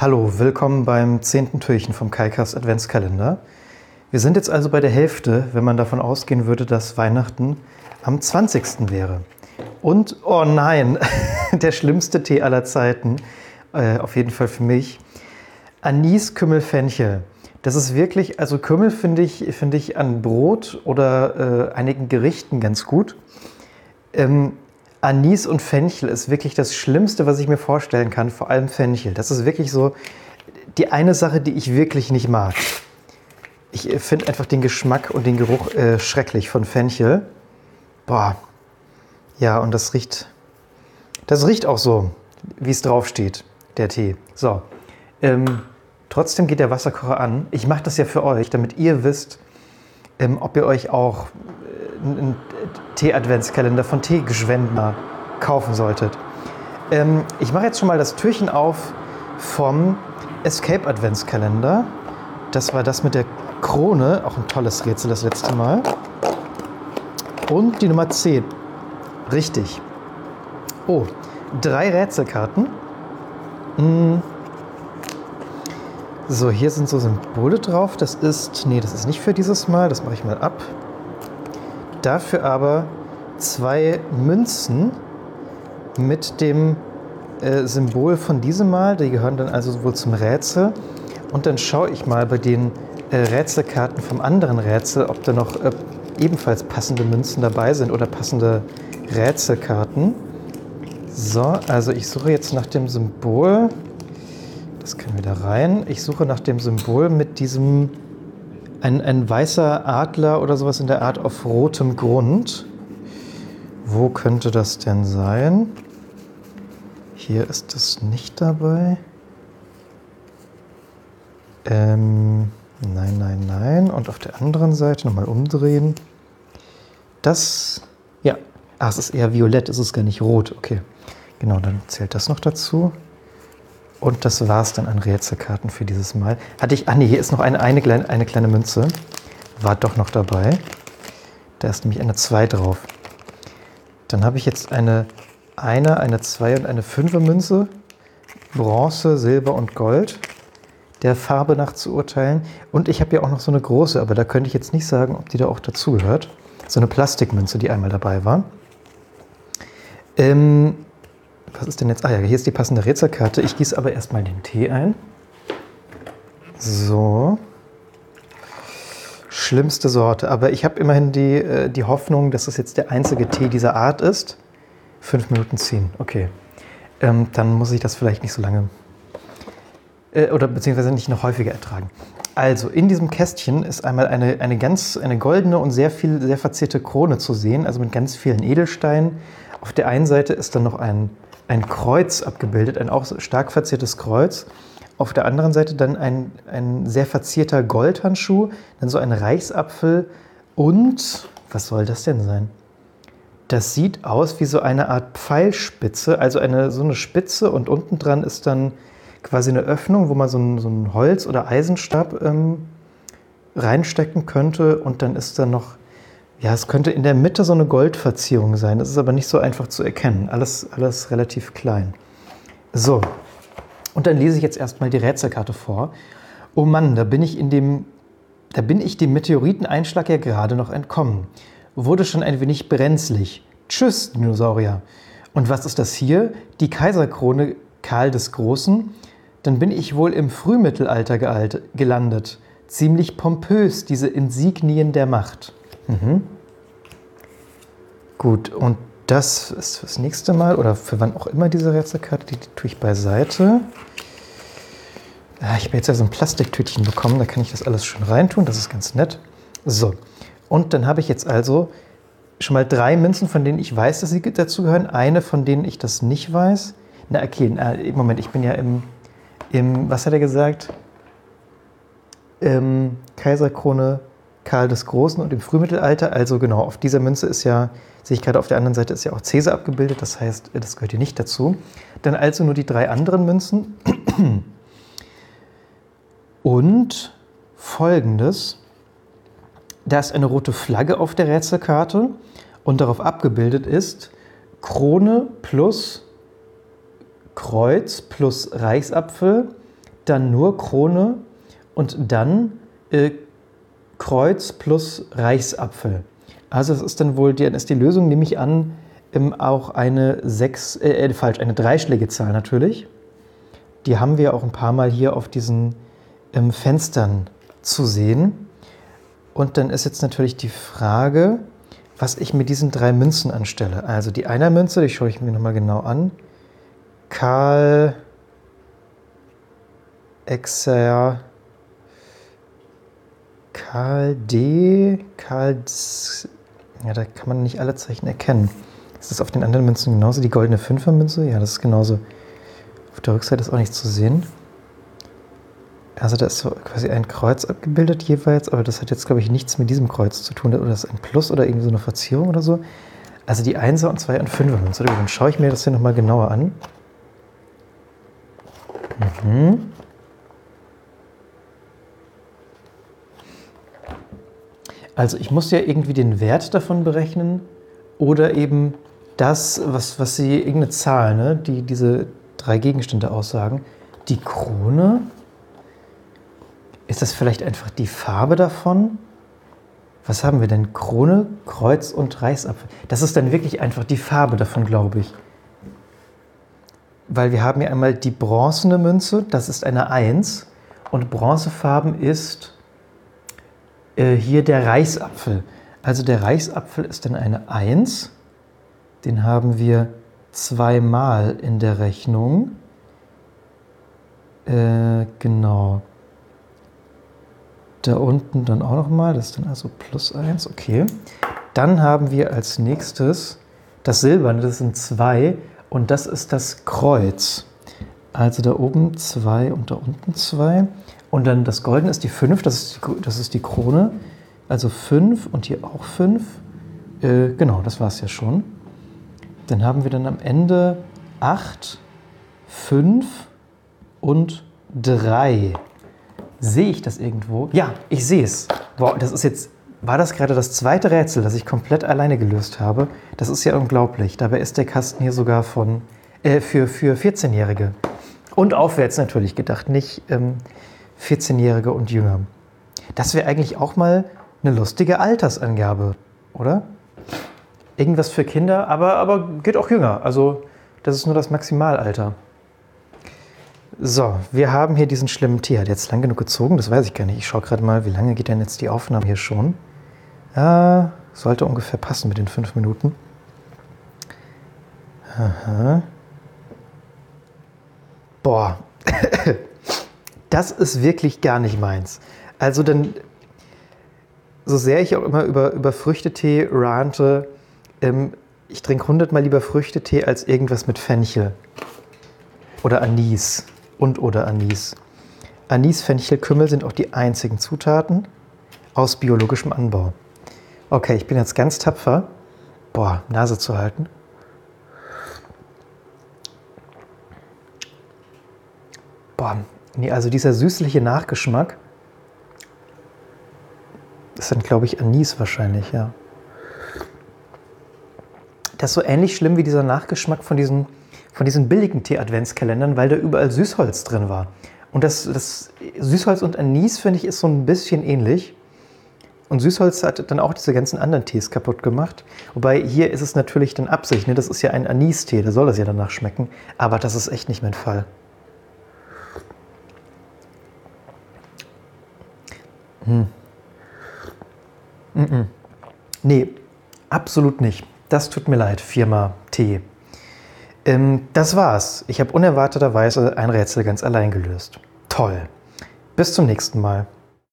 Hallo, willkommen beim zehnten Türchen vom Kaikast Adventskalender. Wir sind jetzt also bei der Hälfte, wenn man davon ausgehen würde, dass Weihnachten am 20. wäre. Und, oh nein, der schlimmste Tee aller Zeiten, äh, auf jeden Fall für mich, Anis Kümmel Fenchel. Das ist wirklich, also Kümmel finde ich, finde ich an Brot oder äh, einigen Gerichten ganz gut. Ähm, Anis und Fenchel ist wirklich das Schlimmste, was ich mir vorstellen kann, vor allem Fenchel. Das ist wirklich so die eine Sache, die ich wirklich nicht mag. Ich äh, finde einfach den Geschmack und den Geruch äh, schrecklich von Fenchel. Boah. Ja, und das riecht, das riecht auch so, wie es draufsteht, der Tee. So. Ähm, trotzdem geht der Wasserkocher an. Ich mache das ja für euch, damit ihr wisst, ähm, ob ihr euch auch einen Tee-Adventskalender von Teegeschwendner kaufen solltet. Ähm, ich mache jetzt schon mal das Türchen auf vom Escape Adventskalender. Das war das mit der Krone, auch ein tolles Rätsel das letzte Mal. Und die Nummer 10. Richtig. Oh, drei Rätselkarten. Hm. So, hier sind so Symbole drauf. Das ist, nee, das ist nicht für dieses Mal. Das mache ich mal ab. Dafür aber zwei Münzen mit dem äh, Symbol von diesem Mal. Die gehören dann also wohl zum Rätsel. Und dann schaue ich mal bei den äh, Rätselkarten vom anderen Rätsel, ob da noch äh, ebenfalls passende Münzen dabei sind oder passende Rätselkarten. So, also ich suche jetzt nach dem Symbol. Das können wir da rein. Ich suche nach dem Symbol mit diesem, ein, ein weißer Adler oder sowas in der Art auf rotem Grund. Wo könnte das denn sein? Hier ist das nicht dabei. Ähm, nein, nein, nein. Und auf der anderen Seite nochmal umdrehen. Das, ja, ah, es ist eher violett, es ist gar nicht rot. Okay, genau, dann zählt das noch dazu. Und das war es dann an Rätselkarten für dieses Mal. Hatte ich, ah nee, hier ist noch eine, eine, kleine, eine kleine Münze. War doch noch dabei. Da ist nämlich eine 2 drauf. Dann habe ich jetzt eine Einer, eine 2 und eine 5 Münze. Bronze, Silber und Gold. Der Farbe nach zu urteilen. Und ich habe ja auch noch so eine große, aber da könnte ich jetzt nicht sagen, ob die da auch dazugehört. So eine Plastikmünze, die einmal dabei war. Ähm, was ist denn jetzt? Ah ja, hier ist die passende Rätselkarte. Ich gieße aber erstmal den Tee ein. So. Schlimmste Sorte. Aber ich habe immerhin die, äh, die Hoffnung, dass es jetzt der einzige Tee dieser Art ist. Fünf Minuten ziehen. Okay. Ähm, dann muss ich das vielleicht nicht so lange äh, oder beziehungsweise nicht noch häufiger ertragen. Also in diesem Kästchen ist einmal eine, eine ganz eine goldene und sehr viel sehr verzierte Krone zu sehen, also mit ganz vielen Edelsteinen. Auf der einen Seite ist dann noch ein ein Kreuz abgebildet, ein auch stark verziertes Kreuz. Auf der anderen Seite dann ein, ein sehr verzierter Goldhandschuh, dann so ein Reichsapfel und was soll das denn sein? Das sieht aus wie so eine Art Pfeilspitze, also eine, so eine Spitze und unten dran ist dann quasi eine Öffnung, wo man so ein, so Holz- oder Eisenstab ähm, reinstecken könnte und dann ist da noch ja, es könnte in der Mitte so eine Goldverzierung sein. Das ist aber nicht so einfach zu erkennen. Alles, alles relativ klein. So, und dann lese ich jetzt erstmal die Rätselkarte vor. Oh Mann, da bin ich in dem, da bin ich dem Meteoriteneinschlag ja gerade noch entkommen. Wurde schon ein wenig brenzlig. Tschüss, Dinosaurier. Und was ist das hier? Die Kaiserkrone Karl des Großen? Dann bin ich wohl im Frühmittelalter gelandet. Ziemlich pompös, diese Insignien der Macht. Mhm. Gut, und das ist das nächste Mal oder für wann auch immer diese Rätselkarte, die, die tue ich beiseite. Ah, ich habe jetzt ja so ein Plastiktütchen bekommen, da kann ich das alles schon reintun, das ist ganz nett. So, und dann habe ich jetzt also schon mal drei Münzen, von denen ich weiß, dass sie dazugehören. Eine, von denen ich das nicht weiß. Na, okay, na, Moment, ich bin ja im, im was hat er gesagt? Ähm, Kaiserkrone Karl des Großen und im Frühmittelalter. Also genau, auf dieser Münze ist ja, sehe ich gerade auf der anderen Seite, ist ja auch Caesar abgebildet. Das heißt, das gehört hier nicht dazu. Dann also nur die drei anderen Münzen. Und folgendes. Da ist eine rote Flagge auf der Rätselkarte und darauf abgebildet ist Krone plus Kreuz plus Reichsapfel dann nur Krone und dann äh, Kreuz plus Reichsapfel. Also das ist dann wohl die, ist die Lösung, nehme ich an, auch eine sechs, äh, äh, falsch, eine dreischlägige Zahl natürlich. Die haben wir auch ein paar Mal hier auf diesen ähm, Fenstern zu sehen. Und dann ist jetzt natürlich die Frage, was ich mit diesen drei Münzen anstelle. Also die eine Münze, die schaue ich mir nochmal genau an. Karl Exer Karl D. Karl. Ja, da kann man nicht alle Zeichen erkennen. Ist das auf den anderen Münzen genauso? Die goldene Fünfermünze? Ja, das ist genauso. Auf der Rückseite ist auch nicht zu sehen. Also da ist so quasi ein Kreuz abgebildet jeweils, aber das hat jetzt, glaube ich, nichts mit diesem Kreuz zu tun. Oder das ist ein Plus oder irgendwie so eine Verzierung oder so. Also die 1er und 2 und 5er Münze. Dann schaue ich mir das hier nochmal genauer an. Mhm. Also ich muss ja irgendwie den Wert davon berechnen oder eben das, was, was sie, irgendeine Zahl, ne, die diese drei Gegenstände aussagen. Die Krone, ist das vielleicht einfach die Farbe davon? Was haben wir denn? Krone, Kreuz und Reichsapfel. Das ist dann wirklich einfach die Farbe davon, glaube ich. Weil wir haben hier einmal die bronzene Münze, das ist eine 1. Und bronzefarben ist äh, hier der Reichsapfel. Also der Reichsapfel ist dann eine 1. Den haben wir zweimal in der Rechnung. Äh, genau. Da unten dann auch nochmal, das ist dann also plus 1, okay. Dann haben wir als nächstes das Silberne, das sind 2 und das ist das Kreuz. Also da oben 2 und da unten 2. Und dann das Goldene ist die 5, das ist die, das ist die Krone. Also 5 und hier auch 5. Äh, genau, das war es ja schon. Dann haben wir dann am Ende 8, 5 und 3. Sehe ich das irgendwo? Ja, ich sehe es. Wow, das ist jetzt. War das gerade das zweite Rätsel, das ich komplett alleine gelöst habe? Das ist ja unglaublich. Dabei ist der Kasten hier sogar von äh, für, für 14-Jährige. Und aufwärts natürlich gedacht, nicht ähm, 14-Jährige und jünger. Das wäre eigentlich auch mal eine lustige Altersangabe, oder? Irgendwas für Kinder, aber, aber geht auch jünger. Also das ist nur das Maximalalter. So, wir haben hier diesen schlimmen Tee. Hat jetzt lang genug gezogen? Das weiß ich gar nicht. Ich schaue gerade mal, wie lange geht denn jetzt die Aufnahme hier schon? Ja, sollte ungefähr passen mit den fünf Minuten. Aha. Boah, das ist wirklich gar nicht meins. Also dann, so sehr ich auch immer über, über Früchtetee rante, ähm, ich trinke hundertmal lieber Früchtetee als irgendwas mit Fenchel oder Anis und oder Anis. Anis, Fenchel, Kümmel sind auch die einzigen Zutaten aus biologischem Anbau. Okay, ich bin jetzt ganz tapfer. Boah, Nase zu halten. Boah, nee, also dieser süßliche Nachgeschmack ist dann, glaube ich, Anis wahrscheinlich, ja. Das ist so ähnlich schlimm wie dieser Nachgeschmack von diesen von diesen billigen Tee-Adventskalendern, weil da überall Süßholz drin war. Und das, das Süßholz und Anis, finde ich, ist so ein bisschen ähnlich. Und Süßholz hat dann auch diese ganzen anderen Tees kaputt gemacht. Wobei hier ist es natürlich dann Absicht. Ne? Das ist ja ein Anis-Tee, da soll das ja danach schmecken. Aber das ist echt nicht mein Fall. Hm. Mm -mm. Nee, absolut nicht. Das tut mir leid, Firma Tee. Ähm, das war's. Ich habe unerwarteterweise ein Rätsel ganz allein gelöst. Toll. Bis zum nächsten Mal.